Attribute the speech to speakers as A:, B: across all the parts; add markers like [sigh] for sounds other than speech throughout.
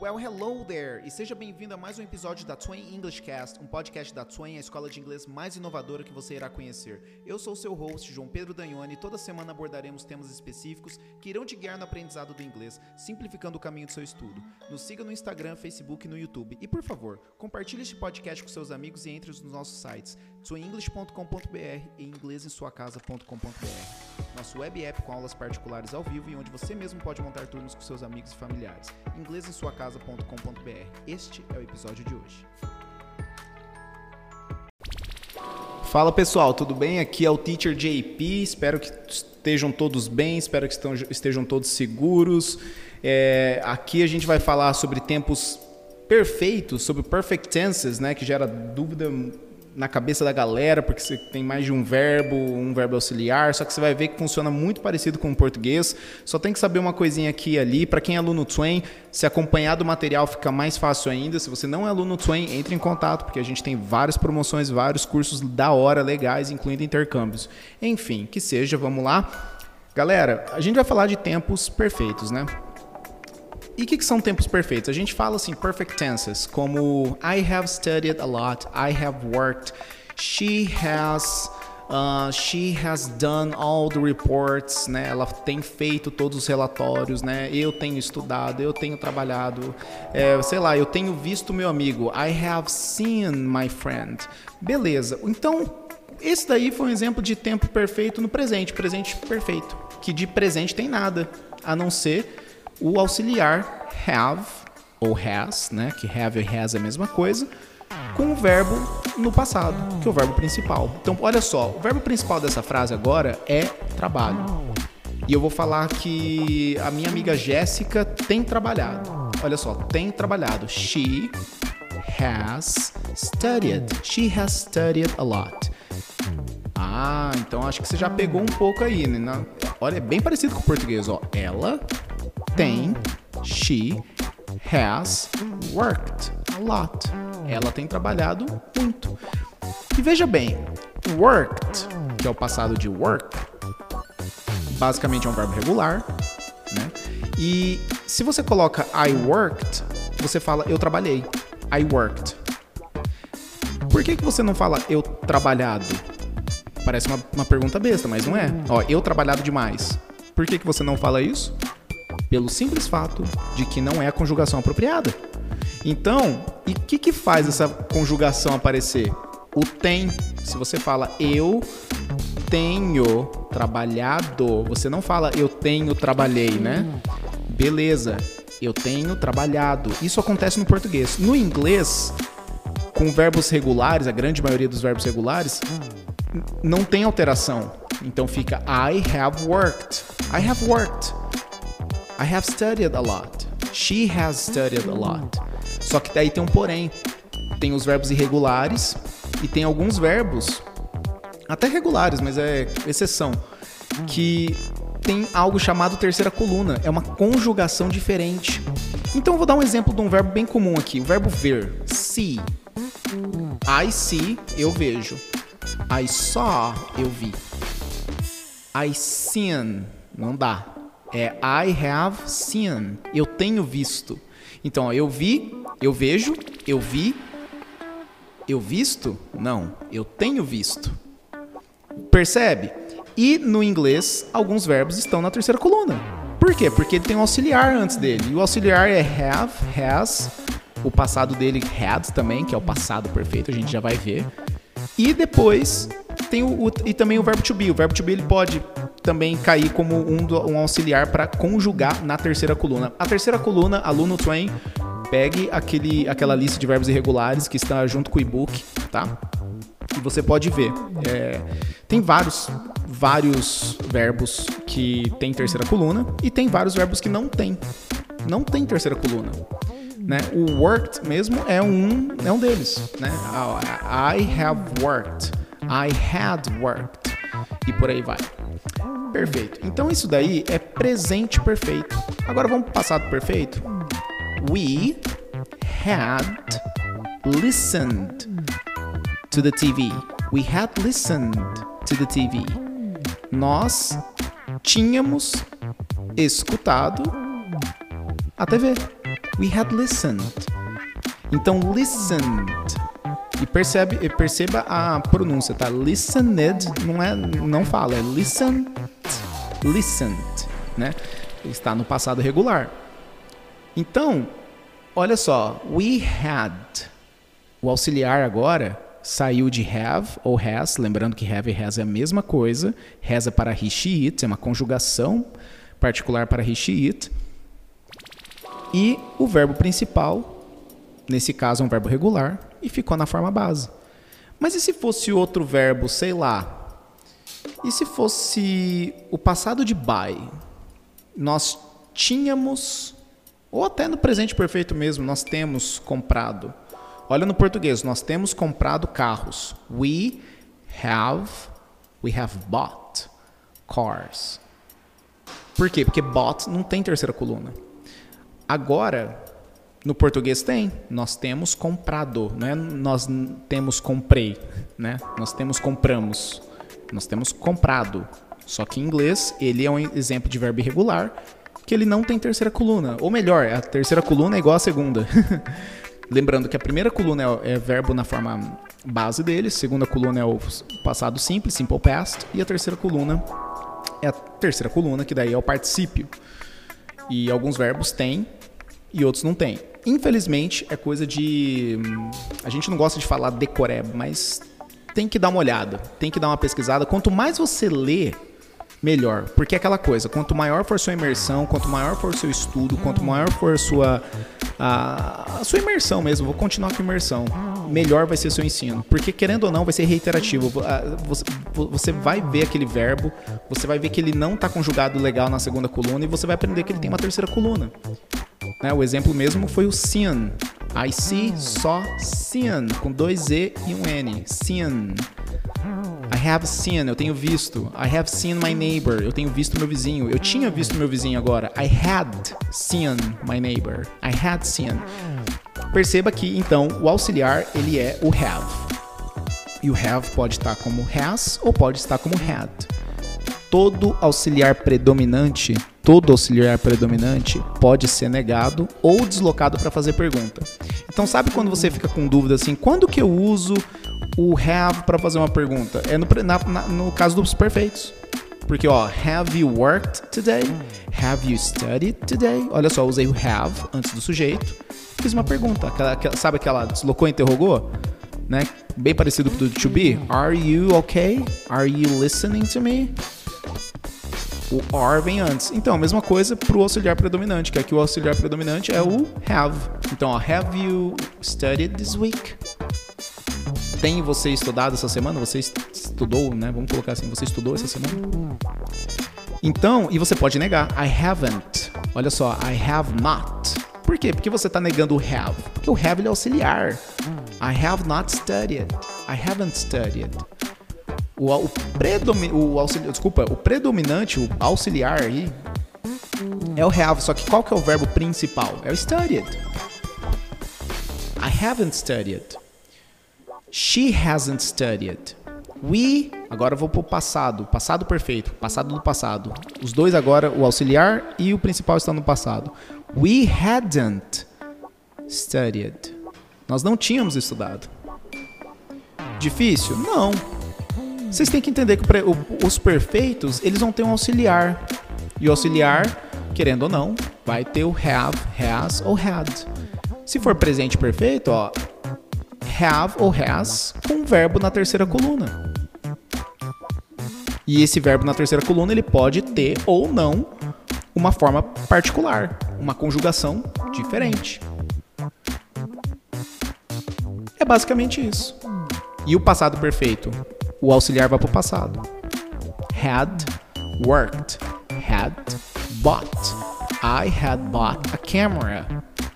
A: Well, hello there! E seja bem-vindo a mais um episódio da Twain English Cast, um podcast da Twain, a escola de inglês mais inovadora que você irá conhecer. Eu sou seu host, João Pedro Danhone, e toda semana abordaremos temas específicos que irão te guiar no aprendizado do inglês, simplificando o caminho do seu estudo. Nos siga no Instagram, Facebook e no YouTube. E, por favor, compartilhe este podcast com seus amigos e entre nos nossos sites twainenglish.com.br e inglesemsuacasa.com.br. Nosso web app com aulas particulares ao vivo e onde você mesmo pode montar turnos com seus amigos e familiares. inglesemsuacasa.com.br. Este é o episódio de hoje. Fala pessoal, tudo bem? Aqui é o Teacher JP. Espero que estejam todos bem, espero que estejam todos seguros. É, aqui a gente vai falar sobre tempos perfeitos, sobre perfect tenses, né, que gera dúvida na cabeça da galera, porque você tem mais de um verbo, um verbo auxiliar, só que você vai ver que funciona muito parecido com o português. Só tem que saber uma coisinha aqui e ali. Para quem é aluno Twain, se acompanhar do material fica mais fácil ainda. Se você não é aluno Twain, entre em contato, porque a gente tem várias promoções, vários cursos da hora legais, incluindo intercâmbios. Enfim, que seja, vamos lá. Galera, a gente vai falar de tempos perfeitos, né? E o que, que, são tempos perfeitos? A gente fala assim, perfect tenses, como I have studied a lot, I have worked, she has. Uh, she has done all the reports, né? Ela tem feito todos os relatórios, né? Eu tenho estudado, eu tenho trabalhado, é, sei lá, eu tenho visto meu amigo. I have seen my friend. Beleza. Então, esse daí foi um exemplo de tempo perfeito no presente, presente perfeito, que de presente tem nada, a não ser o auxiliar have ou has, né, que have e has é a mesma coisa, com o verbo no passado, que é o verbo principal. Então, olha só, o verbo principal dessa frase agora é trabalho. E eu vou falar que a minha amiga Jéssica tem trabalhado. Olha só, tem trabalhado. She has studied. She has studied a lot. Ah, então acho que você já pegou um pouco aí, né? Olha, é bem parecido com o português, ó. Ela tem, she has worked a lot. Ela tem trabalhado muito. E veja bem, worked, que é o passado de work, basicamente é um verbo regular, né? E se você coloca I worked, você fala eu trabalhei. I worked. Por que, que você não fala eu trabalhado? Parece uma, uma pergunta besta, mas não é. Ó, eu trabalhado demais. Por que, que você não fala isso? Pelo simples fato de que não é a conjugação apropriada. Então, e o que, que faz essa conjugação aparecer? O tem. Se você fala eu tenho trabalhado, você não fala eu tenho trabalhei, né? Beleza, eu tenho trabalhado. Isso acontece no português. No inglês, com verbos regulares, a grande maioria dos verbos regulares, não tem alteração. Então fica I have worked. I have worked. I have studied a lot. She has studied a lot. Só que daí tem um porém. Tem os verbos irregulares e tem alguns verbos, até regulares, mas é exceção, que tem algo chamado terceira coluna. É uma conjugação diferente. Então eu vou dar um exemplo de um verbo bem comum aqui. O verbo ver. See. I see, eu vejo. I saw, eu vi. I seen, não dá. É I have seen. Eu tenho visto. Então, ó, eu vi, eu vejo, eu vi, eu visto? Não, eu tenho visto. Percebe? E no inglês, alguns verbos estão na terceira coluna. Por quê? Porque ele tem um auxiliar antes dele. E o auxiliar é have, has. O passado dele had também, que é o passado perfeito, a gente já vai ver. E depois tem o, o, e também o verbo to be. O verbo to be ele pode também cair como um, um auxiliar para conjugar na terceira coluna. A terceira coluna, aluno Twain, pegue aquele, aquela lista de verbos irregulares que está junto com o e-book, tá? E você pode ver. É, tem vários, vários verbos que tem terceira coluna e tem vários verbos que não tem. Não tem terceira coluna. Né? O worked mesmo é um, é um deles. Né? I have worked. I had worked. E por aí vai. Perfeito. Então isso daí é presente perfeito. Agora vamos para o passado perfeito. We had listened to the TV. We had listened to the TV. Nós tínhamos escutado a TV. We had listened. Então, listened. E percebe, perceba a pronúncia, tá? Listened não é, não fala, é listened, listened, né? Está no passado regular. Então, olha só, we had. O auxiliar agora saiu de have ou has, lembrando que have e has é a mesma coisa. Has é para he, she, it, é uma conjugação particular para he, she, it. E o verbo principal, nesse caso é um verbo regular, e ficou na forma base. Mas e se fosse outro verbo, sei lá? E se fosse o passado de by? Nós tínhamos, ou até no presente perfeito mesmo, nós temos comprado. Olha no português, nós temos comprado carros. We have, we have bought cars. Por quê? Porque bought não tem terceira coluna. Agora, no português tem. Nós temos comprado, não é nós temos comprei, né? Nós temos compramos. Nós temos comprado. Só que em inglês, ele é um exemplo de verbo irregular que ele não tem terceira coluna. Ou melhor, a terceira coluna é igual à segunda. [laughs] Lembrando que a primeira coluna é, é verbo na forma base dele, a segunda coluna é o passado simples, simple past, e a terceira coluna é a terceira coluna, que daí é o particípio. E alguns verbos têm e outros não têm. Infelizmente, é coisa de. A gente não gosta de falar decoreba, mas tem que dar uma olhada, tem que dar uma pesquisada. Quanto mais você lê, melhor. Porque é aquela coisa, quanto maior for sua imersão, quanto maior for seu estudo, quanto maior for sua a, a, sua imersão mesmo, vou continuar com imersão, melhor vai ser seu ensino. Porque querendo ou não, vai ser reiterativo. Você, você vai ver aquele verbo, você vai ver que ele não está conjugado legal na segunda coluna e você vai aprender que ele tem uma terceira coluna. Né? O exemplo mesmo foi o seen. I see, só seen, com dois E e um N. Seen. I have seen, eu tenho visto. I have seen my neighbor, eu tenho visto meu vizinho. Eu tinha visto meu vizinho agora. I had seen my neighbor. I had seen. Perceba que então o auxiliar ele é o have. E o have pode estar como has ou pode estar como had. Todo auxiliar predominante todo auxiliar predominante pode ser negado ou deslocado para fazer pergunta. Então, sabe quando você fica com dúvida assim, quando que eu uso o have para fazer uma pergunta? É no, na, na, no caso dos perfeitos. Porque, ó, have you worked today? Have you studied today? Olha só, usei o have antes do sujeito. Fiz uma pergunta. Aquela, aquela, sabe aquela deslocou e interrogou? Né? Bem parecido com o to be. Are you okay? Are you listening to me? O are vem antes. Então, a mesma coisa para o auxiliar predominante, que aqui o auxiliar predominante é o have. Então, ó, have you studied this week? Tem você estudado essa semana? Você estudou, né? Vamos colocar assim, você estudou essa semana? Então, e você pode negar. I haven't. Olha só, I have not. Por quê? Porque você está negando o have. Porque o have é auxiliar. I have not studied. I haven't studied. O, o, predomi, o auxiliar, desculpa, o predominante, o auxiliar aí é o have, só que qual que é o verbo principal? É o studied. I haven't studied. She hasn't studied. We, agora eu vou pro passado, passado perfeito, passado do passado. Os dois agora, o auxiliar e o principal estão no passado. We hadn't studied. Nós não tínhamos estudado. Difícil? Não. Vocês têm que entender que os perfeitos, eles vão ter um auxiliar. E o auxiliar, querendo ou não, vai ter o have, has ou had. Se for presente perfeito, ó, have ou has com um verbo na terceira coluna. E esse verbo na terceira coluna, ele pode ter ou não uma forma particular, uma conjugação diferente. É basicamente isso. E o passado perfeito? O auxiliar vai para o passado. Had worked. Had bought. I had bought a camera.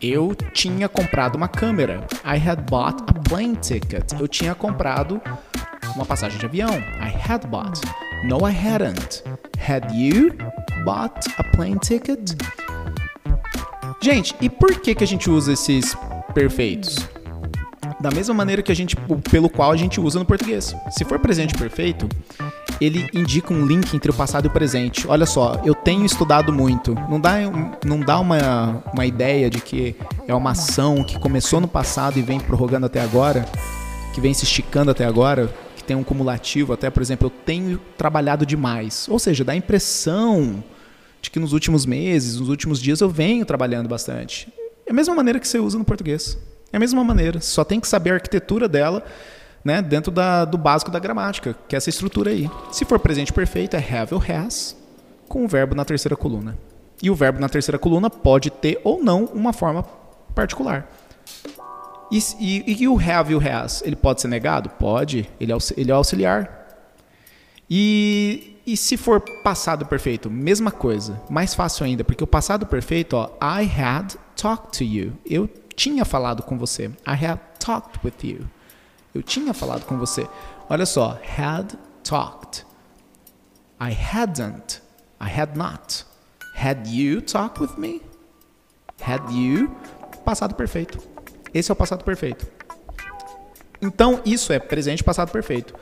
A: Eu tinha comprado uma câmera. I had bought a plane ticket. Eu tinha comprado uma passagem de avião. I had bought. No, I hadn't. Had you bought a plane ticket? Gente, e por que, que a gente usa esses perfeitos? Da mesma maneira que a gente, pelo qual a gente usa no português. Se for presente perfeito, ele indica um link entre o passado e o presente. Olha só, eu tenho estudado muito. Não dá, não dá uma, uma ideia de que é uma ação que começou no passado e vem prorrogando até agora, que vem se esticando até agora, que tem um cumulativo até, por exemplo, eu tenho trabalhado demais. Ou seja, dá a impressão de que nos últimos meses, nos últimos dias eu venho trabalhando bastante. É a mesma maneira que você usa no português. É a mesma maneira. Só tem que saber a arquitetura dela né, dentro da, do básico da gramática, que é essa estrutura aí. Se for presente perfeito, é have ou has, com o verbo na terceira coluna. E o verbo na terceira coluna pode ter ou não uma forma particular. E, e, e o have e o has, ele pode ser negado? Pode, ele é, ele é auxiliar. E, e se for passado perfeito? Mesma coisa, mais fácil ainda, porque o passado perfeito, ó, I had talked to you. Eu tinha falado com você. I had talked with you. Eu tinha falado com você. Olha só, had talked. I hadn't. I had not. Had you talked with me? Had you? Passado perfeito. Esse é o passado perfeito. Então, isso é presente passado perfeito.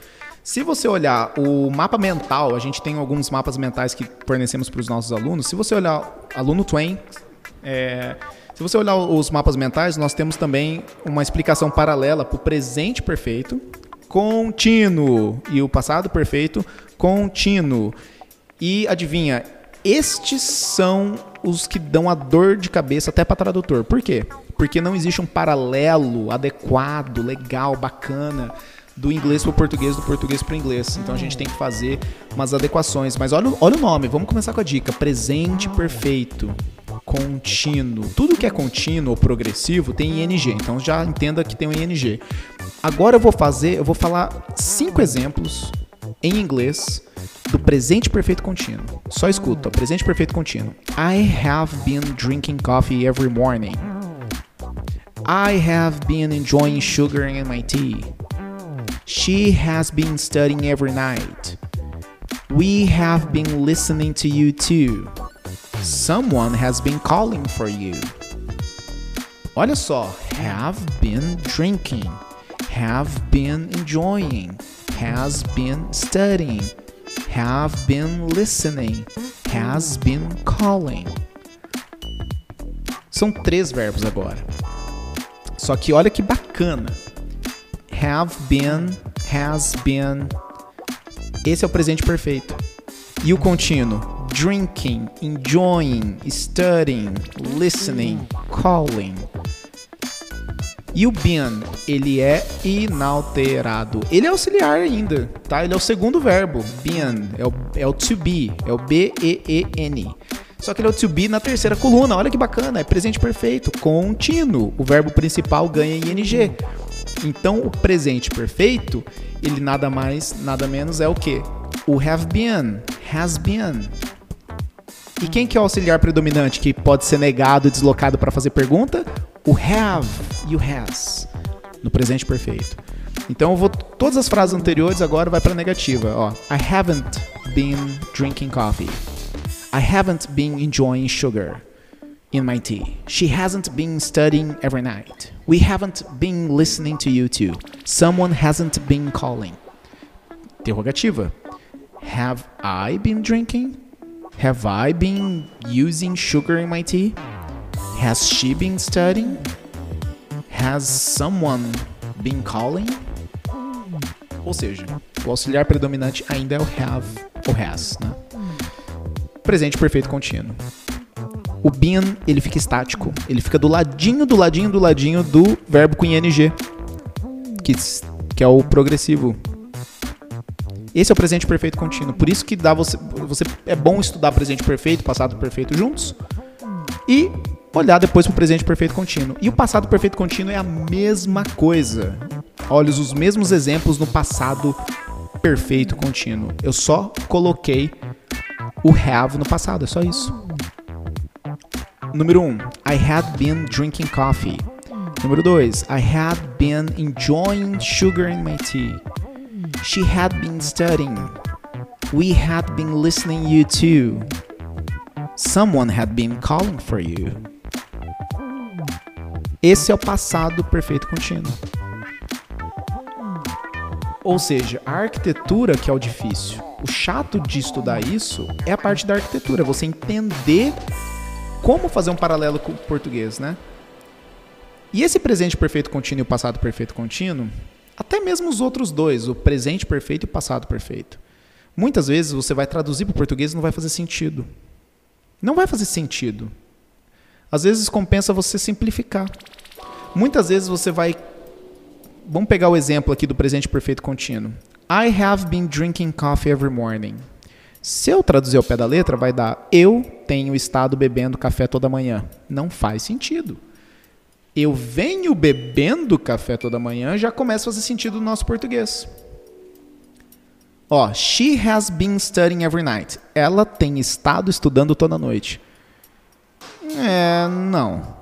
A: Se você olhar o mapa mental, a gente tem alguns mapas mentais que fornecemos para os nossos alunos. Se você olhar aluno Twain, é, se você olhar os mapas mentais, nós temos também uma explicação paralela para o presente perfeito contínuo e o passado perfeito contínuo. E adivinha, estes são os que dão a dor de cabeça até para tradutor. Por quê? Porque não existe um paralelo adequado, legal, bacana do inglês para o português, do português para o inglês. Então a gente tem que fazer umas adequações. Mas olha, olha o nome, vamos começar com a dica: presente perfeito contínuo. Tudo que é contínuo ou progressivo tem ing, então já entenda que tem um ing. Agora eu vou fazer, eu vou falar cinco exemplos em inglês do presente perfeito contínuo. Só escuta, presente perfeito contínuo. I have been drinking coffee every morning. I have been enjoying sugar in my tea. She has been studying every night. We have been listening to you too. Someone has been calling for you. Olha só, have been drinking, have been enjoying, has been studying, have been listening, has been calling. São três verbos agora. Só que olha que bacana. Have been, has been. Esse é o presente perfeito. E o contínuo? Drinking, enjoying, studying, listening, calling. E o been, ele é inalterado. Ele é auxiliar ainda, tá? Ele é o segundo verbo. Been é o, é o to be, é o B-E-E-N. Só que ele é o to be na terceira coluna. Olha que bacana, é presente perfeito, contínuo. O verbo principal ganha ing. Então, o presente perfeito, ele nada mais, nada menos é o que? O have been, has been. E quem que é o auxiliar predominante que pode ser negado e deslocado para fazer pergunta? O have e o has no presente perfeito. Então eu vou todas as frases anteriores agora vai para negativa, ó. I haven't been drinking coffee. I haven't been enjoying sugar in my tea. She hasn't been studying every night. We haven't been listening to you too. Someone hasn't been calling. Interrogativa. Have I been drinking? Have I been using sugar in my tea? Has she been studying? Has someone been calling? Ou seja, o auxiliar predominante ainda é o have ou has, né? Presente perfeito contínuo. O been, ele fica estático. Ele fica do ladinho, do ladinho, do ladinho do verbo com ing. Que, que é o progressivo. Esse é o presente perfeito contínuo. Por isso que dá você, você é bom estudar presente perfeito, passado perfeito juntos e olhar depois para o presente perfeito contínuo. E o passado perfeito contínuo é a mesma coisa. Olha os mesmos exemplos no passado perfeito contínuo. Eu só coloquei o have no passado, é só isso. Número 1. Um, I had been drinking coffee. Número 2. I had been enjoying sugar in my tea. She had been studying. We had been listening you too. Someone had been calling for you. Esse é o passado perfeito contínuo. Ou seja, a arquitetura que é o difícil. O chato de estudar isso é a parte da arquitetura, você entender como fazer um paralelo com o português, né? E esse presente perfeito contínuo e o passado perfeito contínuo, até mesmo os outros dois, o presente perfeito e o passado perfeito. Muitas vezes você vai traduzir para o português e não vai fazer sentido. Não vai fazer sentido. Às vezes compensa você simplificar. Muitas vezes você vai. Vamos pegar o exemplo aqui do presente perfeito contínuo. I have been drinking coffee every morning. Se eu traduzir ao pé da letra, vai dar eu tenho estado bebendo café toda manhã. Não faz sentido. Eu venho bebendo café toda manhã já começa a fazer sentido no nosso português. Ó, she has been studying every night. Ela tem estado estudando toda noite. É, não.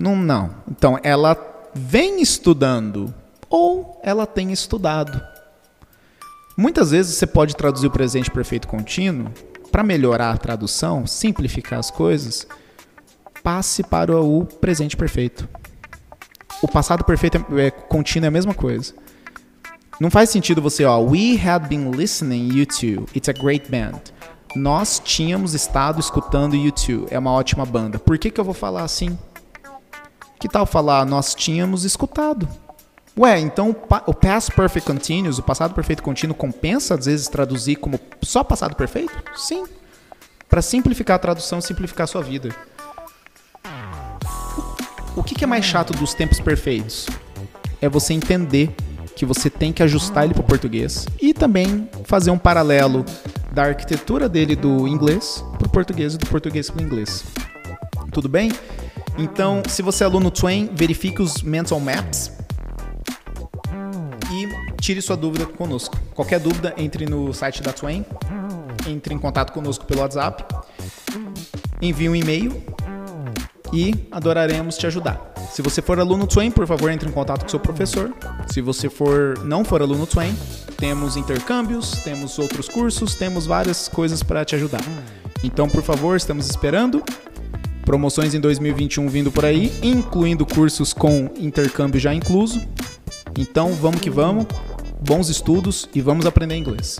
A: Não, não. Então, ela vem estudando ou ela tem estudado. Muitas vezes você pode traduzir o presente perfeito contínuo para melhorar a tradução, simplificar as coisas. Passe para o presente perfeito. O passado perfeito é, é contínuo é a mesma coisa. Não faz sentido você, ó, we had been listening U2. It's a great band. Nós tínhamos estado escutando U2. É uma ótima banda. Por que, que eu vou falar assim? Que tal falar nós tínhamos escutado? Ué, então o past perfect continuous, o passado perfeito contínuo, compensa às vezes traduzir como só passado perfeito? Sim. Para simplificar a tradução, simplificar a sua vida. O que, que é mais chato dos tempos perfeitos? É você entender que você tem que ajustar ele para o português e também fazer um paralelo da arquitetura dele do inglês para o português e do português para o inglês. Tudo bem? Então, se você é aluno Twain, verifique os mental maps e tire sua dúvida conosco. Qualquer dúvida, entre no site da Twain, entre em contato conosco pelo WhatsApp, envie um e-mail e adoraremos te ajudar. Se você for aluno Twain, por favor, entre em contato com seu professor. Se você for não for aluno Twain, temos intercâmbios, temos outros cursos, temos várias coisas para te ajudar. Então, por favor, estamos esperando. Promoções em 2021 vindo por aí, incluindo cursos com intercâmbio já incluso. Então, vamos que vamos. Bons estudos e vamos aprender inglês.